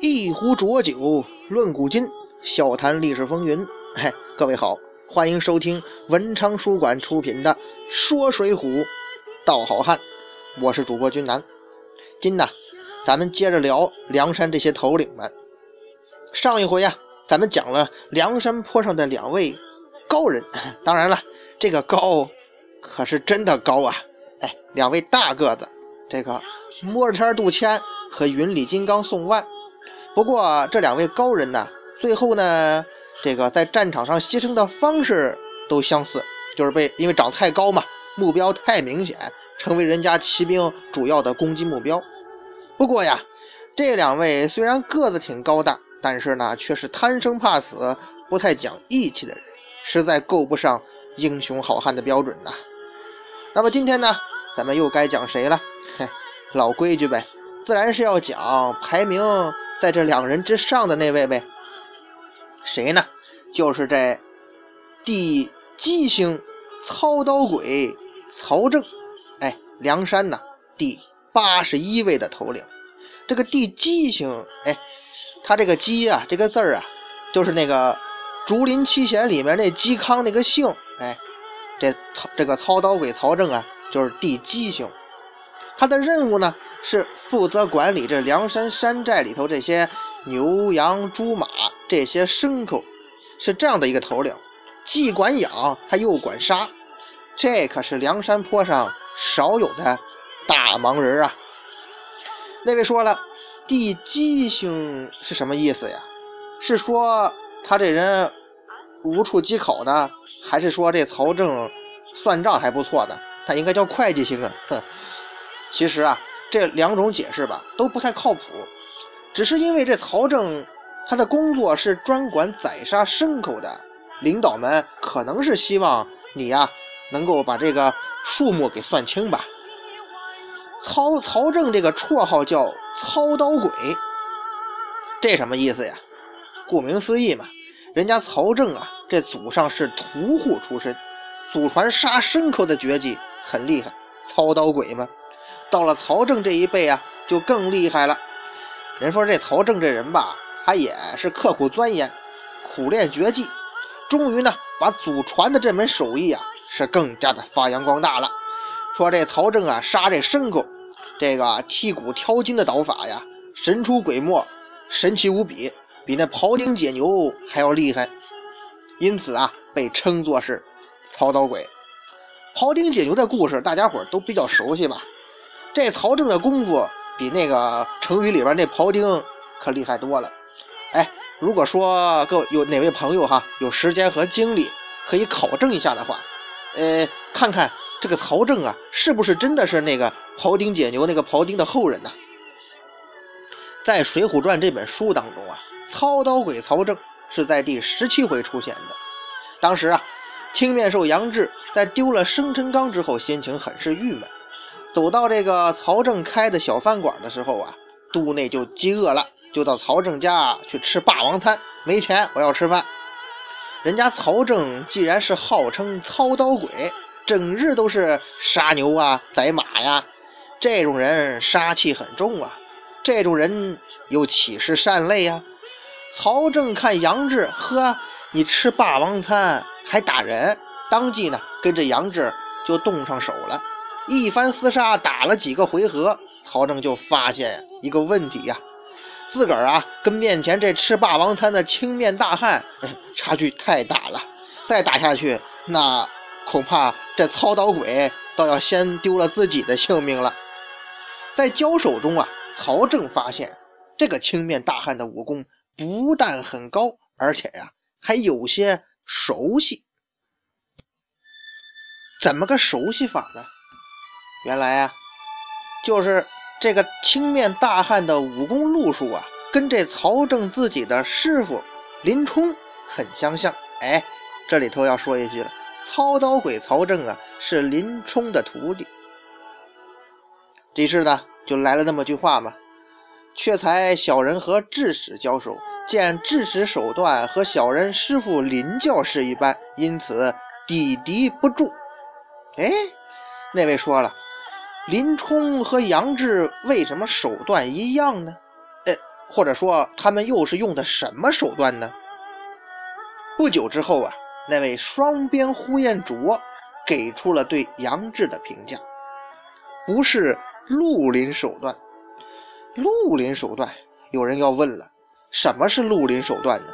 一壶浊酒论古今，笑谈历史风云。嘿，各位好，欢迎收听文昌书馆出品的《说水浒道好汉》，我是主播君南。今呢，咱们接着聊梁山这些头领们。上一回呀，咱们讲了梁山坡上的两位高人，当然了，这个高可是真的高啊！哎，两位大个子，这个摸着天杜迁和云里金刚宋万。不过这两位高人呢，最后呢，这个在战场上牺牲的方式都相似，就是被因为长太高嘛，目标太明显，成为人家骑兵主要的攻击目标。不过呀，这两位虽然个子挺高大，但是呢，却是贪生怕死、不太讲义气的人，实在够不上英雄好汉的标准呐。那么今天呢，咱们又该讲谁了？嘿，老规矩呗，自然是要讲排名。在这两人之上的那位呗，谁呢？就是这地鸡星操刀鬼曹正，哎，梁山呢第八十一位的头领。这个地鸡星，哎，他这个鸡啊，这个字儿啊，就是那个竹林七贤里面那嵇康那个姓，哎，这操这个操刀鬼曹正啊，就是地鸡星。他的任务呢是负责管理这梁山山寨里头这些牛羊猪马这些牲口，是这样的一个头领，既管养还又管杀，这可是梁山坡上少有的大忙人啊！那位说了，地鸡星是什么意思呀？是说他这人无处忌口的，还是说这曹正算账还不错的？他应该叫会计星啊！哼。其实啊，这两种解释吧都不太靠谱，只是因为这曹正他的工作是专管宰杀牲口的，领导们可能是希望你呀能够把这个数目给算清吧。曹曹正这个绰号叫操刀鬼，这什么意思呀？顾名思义嘛，人家曹正啊这祖上是屠户出身，祖传杀牲口的绝技很厉害，操刀鬼嘛。到了曹正这一辈啊，就更厉害了。人说这曹正这人吧，他也是刻苦钻研，苦练绝技，终于呢，把祖传的这门手艺啊，是更加的发扬光大了。说这曹正啊，杀这牲口，这个剔骨挑筋的刀法呀，神出鬼没，神奇无比，比那庖丁解牛还要厉害。因此啊，被称作是曹刀鬼。庖丁解牛的故事，大家伙都比较熟悉吧？这曹正的功夫比那个成语里边那庖丁可厉害多了。哎，如果说各有哪位朋友哈有时间和精力可以考证一下的话，呃，看看这个曹正啊是不是真的是那个庖丁解牛那个庖丁的后人呢？在《水浒传》这本书当中啊，操刀鬼曹正是在第十七回出现的。当时啊，青面兽杨志在丢了生辰纲之后，心情很是郁闷。走到这个曹正开的小饭馆的时候啊，肚内就饥饿了，就到曹正家去吃霸王餐。没钱，我要吃饭。人家曹正既然是号称操刀鬼，整日都是杀牛啊、宰马呀，这种人杀气很重啊。这种人又岂是善类呀？曹正看杨志，呵，你吃霸王餐还打人，当即呢跟着杨志就动上手了。一番厮杀，打了几个回合，曹正就发现一个问题呀，自个儿啊跟面前这吃霸王餐的青面大汉 差距太大了，再打下去，那恐怕这操刀鬼倒要先丢了自己的性命了。在交手中啊，曹正发现这个青面大汉的武功不但很高，而且呀还有些熟悉。怎么个熟悉法呢？原来啊，就是这个青面大汉的武功路数啊，跟这曹正自己的师傅林冲很相像。哎，这里头要说一句了，操刀鬼曹正啊，是林冲的徒弟。这事呢，就来了那么句话嘛：“却才小人和智使交手，见智使手段和小人师傅林教士一般，因此抵敌不住。”哎，那位说了。林冲和杨志为什么手段一样呢？呃，或者说他们又是用的什么手段呢？不久之后啊，那位双边呼延灼给出了对杨志的评价：不是绿林手段。绿林手段，有人要问了，什么是绿林手段呢？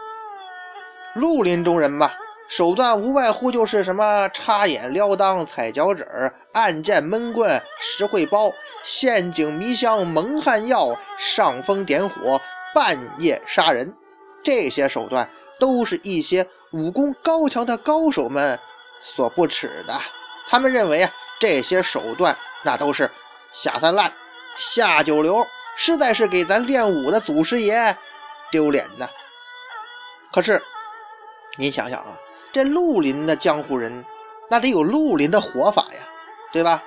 绿林中人吧，手段无外乎就是什么插眼撩裆、踩脚趾、暗箭闷棍、石会包、陷阱迷香、蒙汗药、上风点火、半夜杀人，这些手段都是一些武功高强的高手们所不耻的。他们认为啊，这些手段那都是下三滥、下九流。实在是给咱练武的祖师爷丢脸呐！可是，您想想啊，这绿林的江湖人，那得有绿林的活法呀，对吧？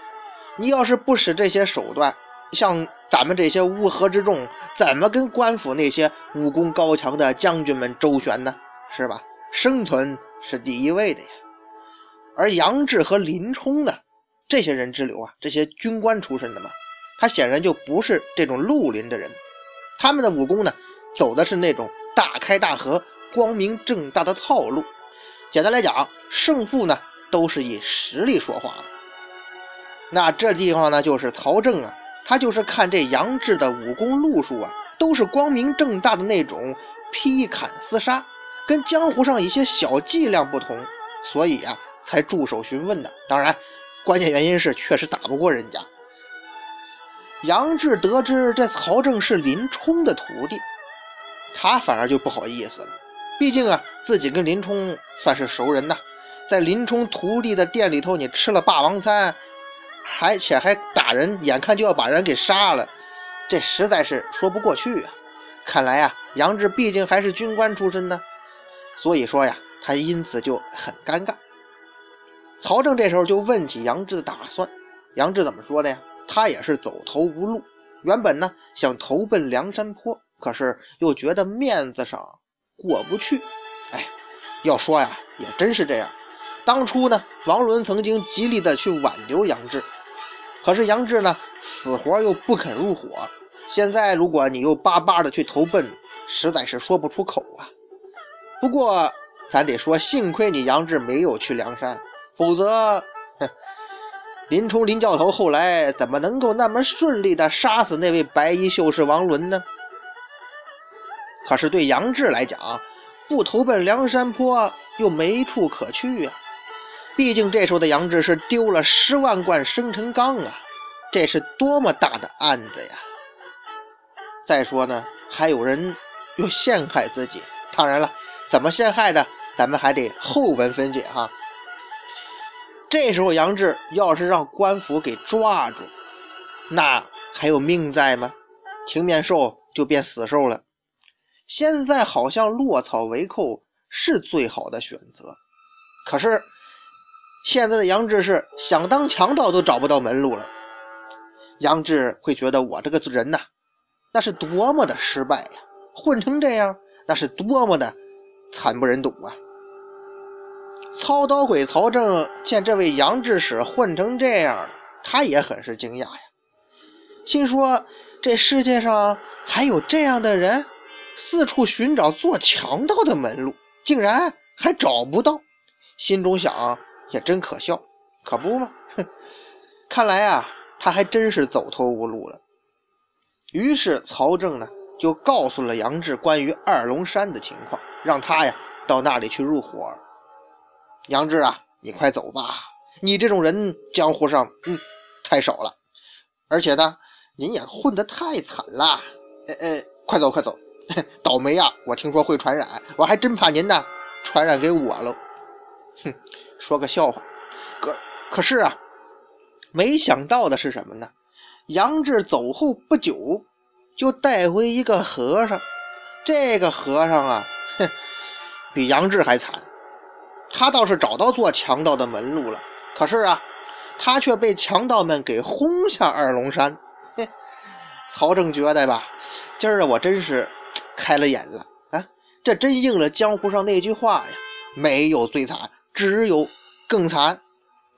你要是不使这些手段，像咱们这些乌合之众，怎么跟官府那些武功高强的将军们周旋呢？是吧？生存是第一位的呀。而杨志和林冲呢，这些人之流啊，这些军官出身的嘛。他显然就不是这种绿林的人，他们的武功呢，走的是那种大开大合、光明正大的套路。简单来讲，胜负呢都是以实力说话的。那这地方呢，就是曹正啊，他就是看这杨志的武功路数啊，都是光明正大的那种劈砍厮杀，跟江湖上一些小伎俩不同，所以啊，才驻守询问的。当然，关键原因是确实打不过人家。杨志得知这曹正是林冲的徒弟，他反而就不好意思了。毕竟啊，自己跟林冲算是熟人呐，在林冲徒弟的店里头，你吃了霸王餐，还且还打人，眼看就要把人给杀了，这实在是说不过去啊。看来啊，杨志毕竟还是军官出身呢，所以说呀，他因此就很尴尬。曹正这时候就问起杨志的打算，杨志怎么说的呀？他也是走投无路，原本呢想投奔梁山坡，可是又觉得面子上过不去。哎，要说呀，也真是这样。当初呢，王伦曾经极力的去挽留杨志，可是杨志呢死活又不肯入伙。现在如果你又巴巴的去投奔，实在是说不出口啊。不过咱得说，幸亏你杨志没有去梁山，否则。哼林冲、林教头后来怎么能够那么顺利的杀死那位白衣秀士王伦呢？可是对杨志来讲，不投奔梁山坡又没处可去啊。毕竟这时候的杨志是丢了十万贯生辰纲啊，这是多么大的案子呀！再说呢，还有人又陷害自己。当然了，怎么陷害的，咱们还得后文分解哈。这时候，杨志要是让官府给抓住，那还有命在吗？情面兽就变死兽了。现在好像落草为寇是最好的选择，可是现在的杨志是想当强盗都找不到门路了。杨志会觉得我这个人呐，那是多么的失败呀！混成这样，那是多么的惨不忍睹啊！操刀鬼曹正见这位杨志使混成这样了，他也很是惊讶呀，心说这世界上还有这样的人，四处寻找做强盗的门路，竟然还找不到，心中想也真可笑，可不嘛，哼，看来啊，他还真是走投无路了。于是曹正呢，就告诉了杨志关于二龙山的情况，让他呀到那里去入伙。杨志啊，你快走吧！你这种人，江湖上嗯太少了，而且呢，您也混得太惨了。哎哎，快走快走！倒霉呀，我听说会传染，我还真怕您呢传染给我喽。哼，说个笑话。可可是啊，没想到的是什么呢？杨志走后不久，就带回一个和尚。这个和尚啊，哼，比杨志还惨。他倒是找到做强盗的门路了，可是啊，他却被强盗们给轰下二龙山。嘿，曹正觉得吧，今儿，我真是开了眼了啊！这真应了江湖上那句话呀：没有最惨，只有更惨。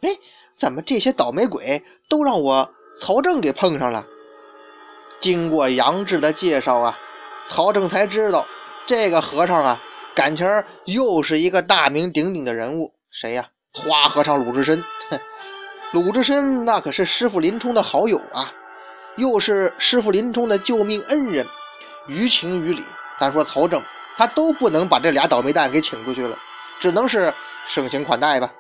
哎，怎么这些倒霉鬼都让我曹正给碰上了？经过杨志的介绍啊，曹正才知道这个和尚啊，感情又是一个大名鼎鼎的人物，谁呀？花和尚鲁智深。鲁智深那可是师傅林冲的好友啊，又是师傅林冲的救命恩人，于情于理，咱说曹正他都不能把这俩倒霉蛋给请出去了，只能是盛情款待吧。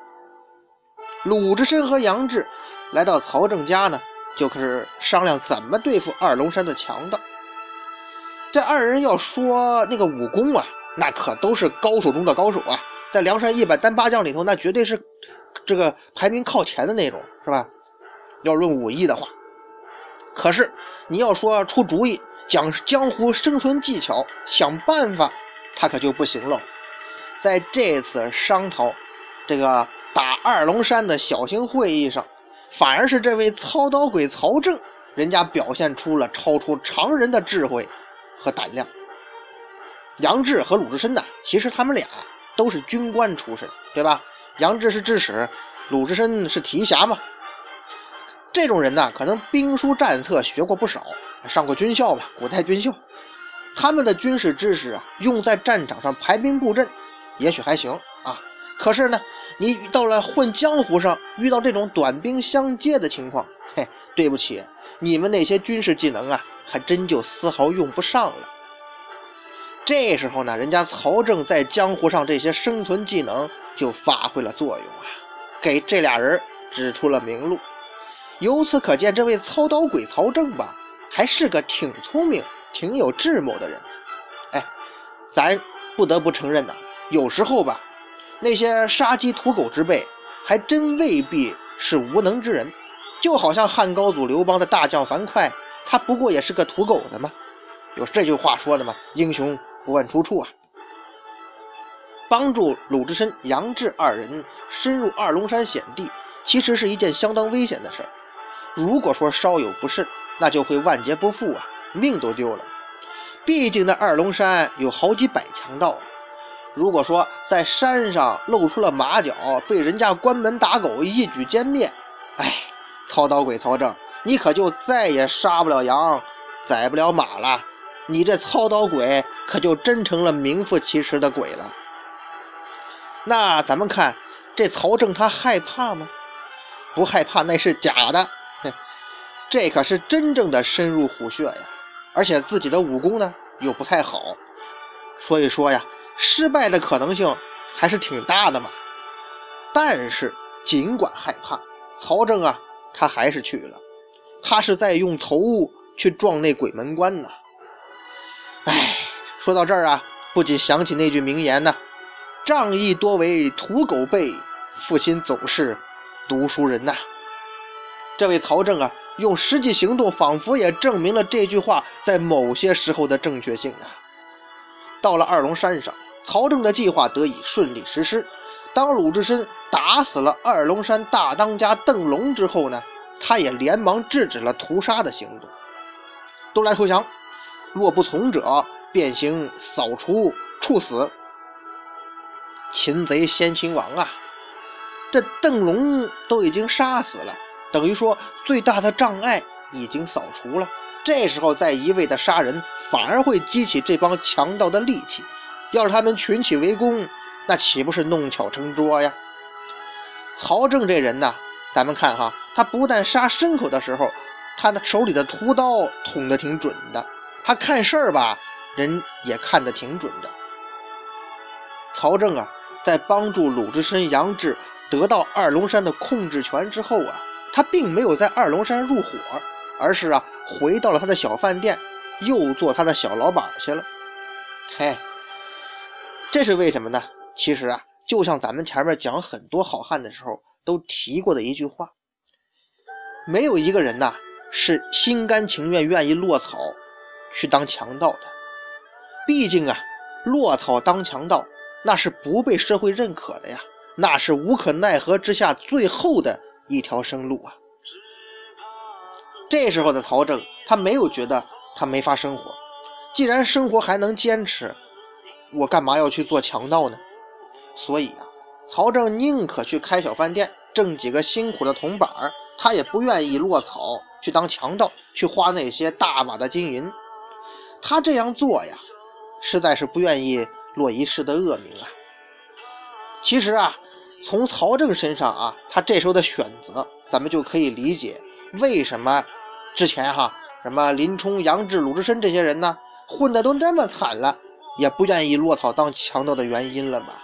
鲁智深和杨志来到曹正家呢，就开始商量怎么对付二龙山的强盗。这二人要说那个武功啊，那可都是高手中的高手啊，在梁山一百单八将里头，那绝对是这个排名靠前的那种，是吧？要论武艺的话，可是你要说出主意、讲江湖生存技巧、想办法，他可就不行了。在这次商讨这个。打二龙山的小型会议上，反而是这位操刀鬼曹正，人家表现出了超出常人的智慧和胆量。杨志和鲁智深呢，其实他们俩都是军官出身，对吧？杨志是智使，鲁智深是提辖嘛。这种人呢，可能兵书战策学过不少，上过军校吧，古代军校。他们的军事知识啊，用在战场上排兵布阵，也许还行啊。可是呢？你到了混江湖上，遇到这种短兵相接的情况，嘿，对不起，你们那些军事技能啊，还真就丝毫用不上了。这时候呢，人家曹正在江湖上这些生存技能就发挥了作用啊，给这俩人指出了明路。由此可见，这位操刀鬼曹正吧，还是个挺聪明、挺有智谋的人。哎，咱不得不承认呐，有时候吧。那些杀鸡屠狗之辈，还真未必是无能之人。就好像汉高祖刘邦的大将樊哙，他不过也是个屠狗的嘛。有这句话说的嘛：“英雄不问出处啊。”帮助鲁智深、杨志二人深入二龙山险地，其实是一件相当危险的事儿。如果说稍有不慎，那就会万劫不复啊，命都丢了。毕竟那二龙山有好几百强盗。如果说在山上露出了马脚，被人家关门打狗，一举歼灭，哎，操刀鬼曹正，你可就再也杀不了羊，宰不了马了。你这操刀鬼可就真成了名副其实的鬼了。那咱们看这曹正，他害怕吗？不害怕，那是假的。这可是真正的深入虎穴呀！而且自己的武功呢又不太好，所以说呀。失败的可能性还是挺大的嘛，但是尽管害怕，曹正啊，他还是去了。他是在用头去撞那鬼门关呢。哎，说到这儿啊，不禁想起那句名言呢：“仗义多为土狗辈，负心总是读书人呐。”这位曹正啊，用实际行动仿佛也证明了这句话在某些时候的正确性啊。到了二龙山上。曹正的计划得以顺利实施。当鲁智深打死了二龙山大当家邓龙之后呢，他也连忙制止了屠杀的行动。都来投降，若不从者，便行扫除处死。擒贼先擒王啊！这邓龙都已经杀死了，等于说最大的障碍已经扫除了。这时候再一味的杀人，反而会激起这帮强盗的戾气。要是他们群起围攻，那岂不是弄巧成拙呀？曹正这人呢，咱们看哈，他不但杀牲口的时候，他的手里的屠刀捅得挺准的，他看事儿吧，人也看得挺准的。曹正啊，在帮助鲁智深、杨志得到二龙山的控制权之后啊，他并没有在二龙山入伙，而是啊，回到了他的小饭店，又做他的小老板去了。嘿。这是为什么呢？其实啊，就像咱们前面讲很多好汉的时候都提过的一句话：没有一个人呐是心甘情愿愿意落草去当强盗的。毕竟啊，落草当强盗那是不被社会认可的呀，那是无可奈何之下最后的一条生路啊。这时候的曹正，他没有觉得他没法生活，既然生活还能坚持。我干嘛要去做强盗呢？所以啊，曹正宁可去开小饭店，挣几个辛苦的铜板儿，他也不愿意落草去当强盗，去花那些大把的金银。他这样做呀，实在是不愿意落一世的恶名啊。其实啊，从曹正身上啊，他这时候的选择，咱们就可以理解为什么之前哈什么林冲、杨志、鲁智深这些人呢，混的都那么惨了，也不愿意落草当强盗的原因了吧？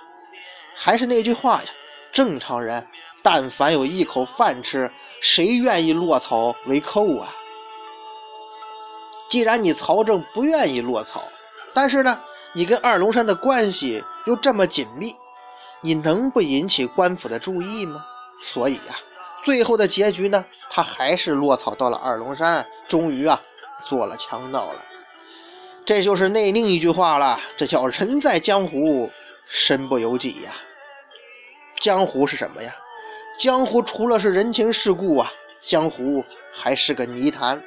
还是那句话呀，正常人但凡有一口饭吃，谁愿意落草为寇啊？既然你曹正不愿意落草，但是呢，你跟二龙山的关系又这么紧密，你能不引起官府的注意吗？所以呀，最后的结局呢，他还是落草到了二龙山，终于啊，做了强盗了。这就是那另一句话了，这叫人在江湖，身不由己呀。江湖是什么呀？江湖除了是人情世故啊，江湖还是个泥潭。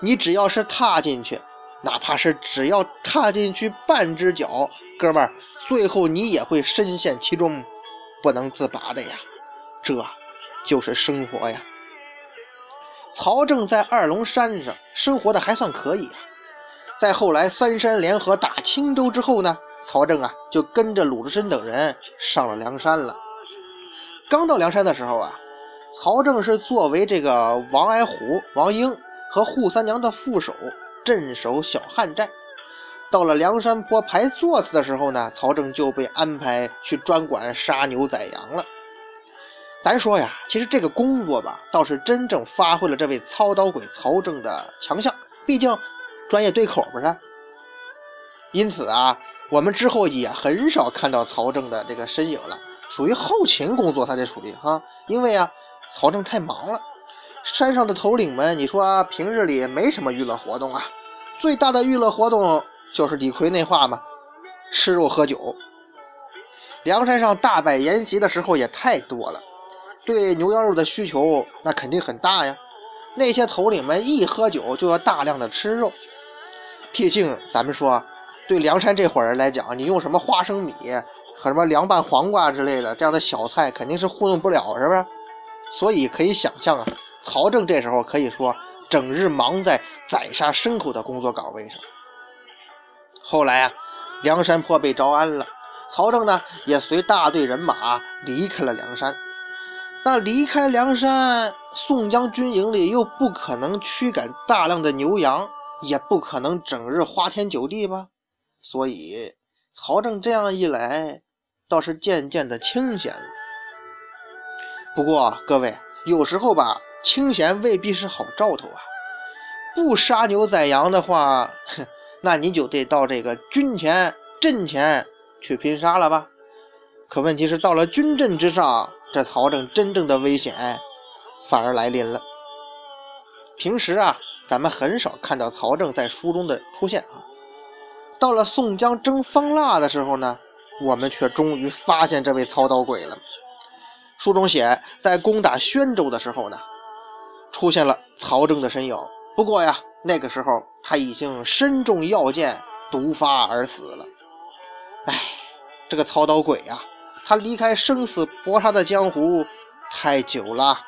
你只要是踏进去，哪怕是只要踏进去半只脚，哥们儿，最后你也会深陷其中，不能自拔的呀。这就是生活呀。曹正在二龙山上生活的还算可以啊。在后来三山联合打青州之后呢，曹正啊就跟着鲁智深等人上了梁山了。刚到梁山的时候啊，曹正是作为这个王矮虎、王英。和扈三娘的副手镇守小汉寨，到了梁山坡排座次的时候呢，曹正就被安排去专管杀牛宰羊了。咱说呀，其实这个工作吧，倒是真正发挥了这位操刀鬼曹正的强项，毕竟专业对口不是？因此啊，我们之后也很少看到曹正的这个身影了，属于后勤工作，他这属于哈，因为啊，曹正太忙了。山上的头领们，你说平日里没什么娱乐活动啊？最大的娱乐活动就是李逵那话嘛，吃肉喝酒。梁山上大摆筵席的时候也太多了，对牛羊肉的需求那肯定很大呀。那些头领们一喝酒就要大量的吃肉，毕竟咱们说，对梁山这伙人来讲，你用什么花生米和什么凉拌黄瓜之类的这样的小菜肯定是糊弄不了，是不是？所以可以想象啊。曹正这时候可以说整日忙在宰杀牲口的工作岗位上。后来啊，梁山泊被招安了，曹正呢也随大队人马离开了梁山。那离开梁山，宋江军营里又不可能驱赶大量的牛羊，也不可能整日花天酒地吧？所以曹正这样一来，倒是渐渐的清闲了。不过各位，有时候吧。清闲未必是好兆头啊！不杀牛宰羊的话，哼那你就得到这个军前、阵前去拼杀了吧？可问题是，到了军阵之上，这曹正真正的危险反而来临了。平时啊，咱们很少看到曹正在书中的出现啊。到了宋江征方腊的时候呢，我们却终于发现这位操刀鬼了。书中写，在攻打宣州的时候呢。出现了曹正的身影，不过呀，那个时候他已经身中要箭，毒发而死了。哎，这个曹刀鬼呀，他离开生死搏杀的江湖太久了，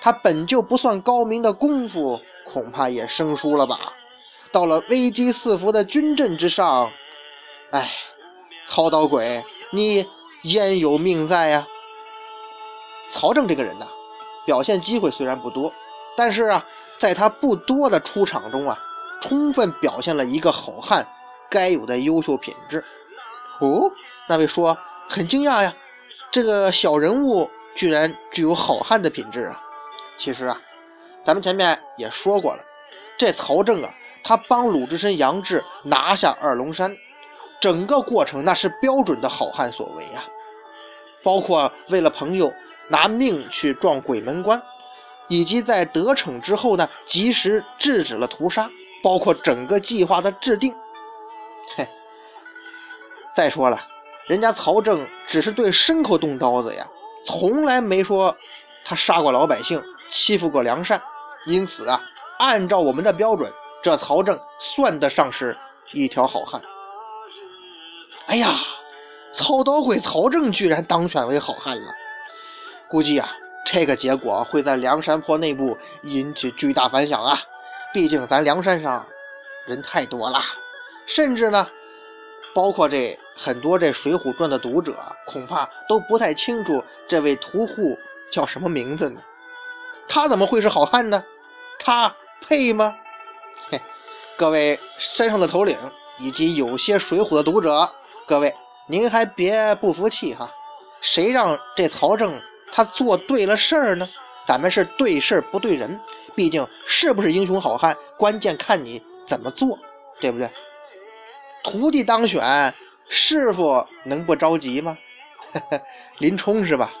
他本就不算高明的功夫，恐怕也生疏了吧。到了危机四伏的军阵之上，哎，曹刀鬼，你焉有命在呀？曹正这个人呐，表现机会虽然不多。但是啊，在他不多的出场中啊，充分表现了一个好汉该有的优秀品质。哦，那位说很惊讶呀，这个小人物居然具有好汉的品质啊！其实啊，咱们前面也说过了，这曹正啊，他帮鲁智深、杨志拿下二龙山，整个过程那是标准的好汉所为啊，包括为了朋友拿命去撞鬼门关。以及在得逞之后呢，及时制止了屠杀，包括整个计划的制定。嘿，再说了，人家曹正只是对牲口动刀子呀，从来没说他杀过老百姓，欺负过良善。因此啊，按照我们的标准，这曹正算得上是一条好汉。哎呀，操刀鬼曹正居然当选为好汉了，估计啊。这个结果会在梁山坡内部引起巨大反响啊！毕竟咱梁山上人太多了，甚至呢，包括这很多这《水浒传》的读者，恐怕都不太清楚这位屠户叫什么名字呢？他怎么会是好汉呢？他配吗？嘿，各位山上的头领以及有些《水浒》的读者，各位您还别不服气哈！谁让这曹正他做对了事儿呢？咱们是对事儿不对人，毕竟是不是英雄好汉，关键看你怎么做，对不对？徒弟当选，师傅能不着急吗？林冲是吧？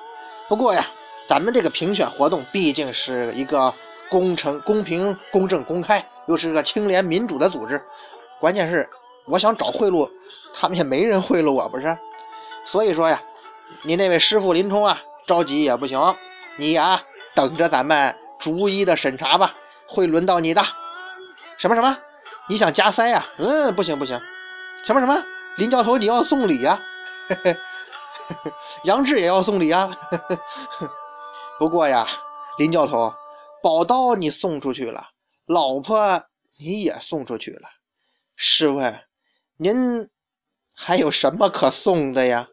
不过呀，咱们这个评选活动毕竟是一个公正、公平、公正、公开，又是个清廉民主的组织。关键是，我想找贿赂，他们也没人贿赂我，不是？所以说呀，你那位师傅林冲啊，着急也不行，你呀。等着咱们逐一的审查吧，会轮到你的。什么什么？你想加塞呀？嗯，不行不行。什么什么？林教头你要送礼呀？杨志也要送礼啊。不过呀，林教头，宝刀你送出去了，老婆你也送出去了。试问，您还有什么可送的呀？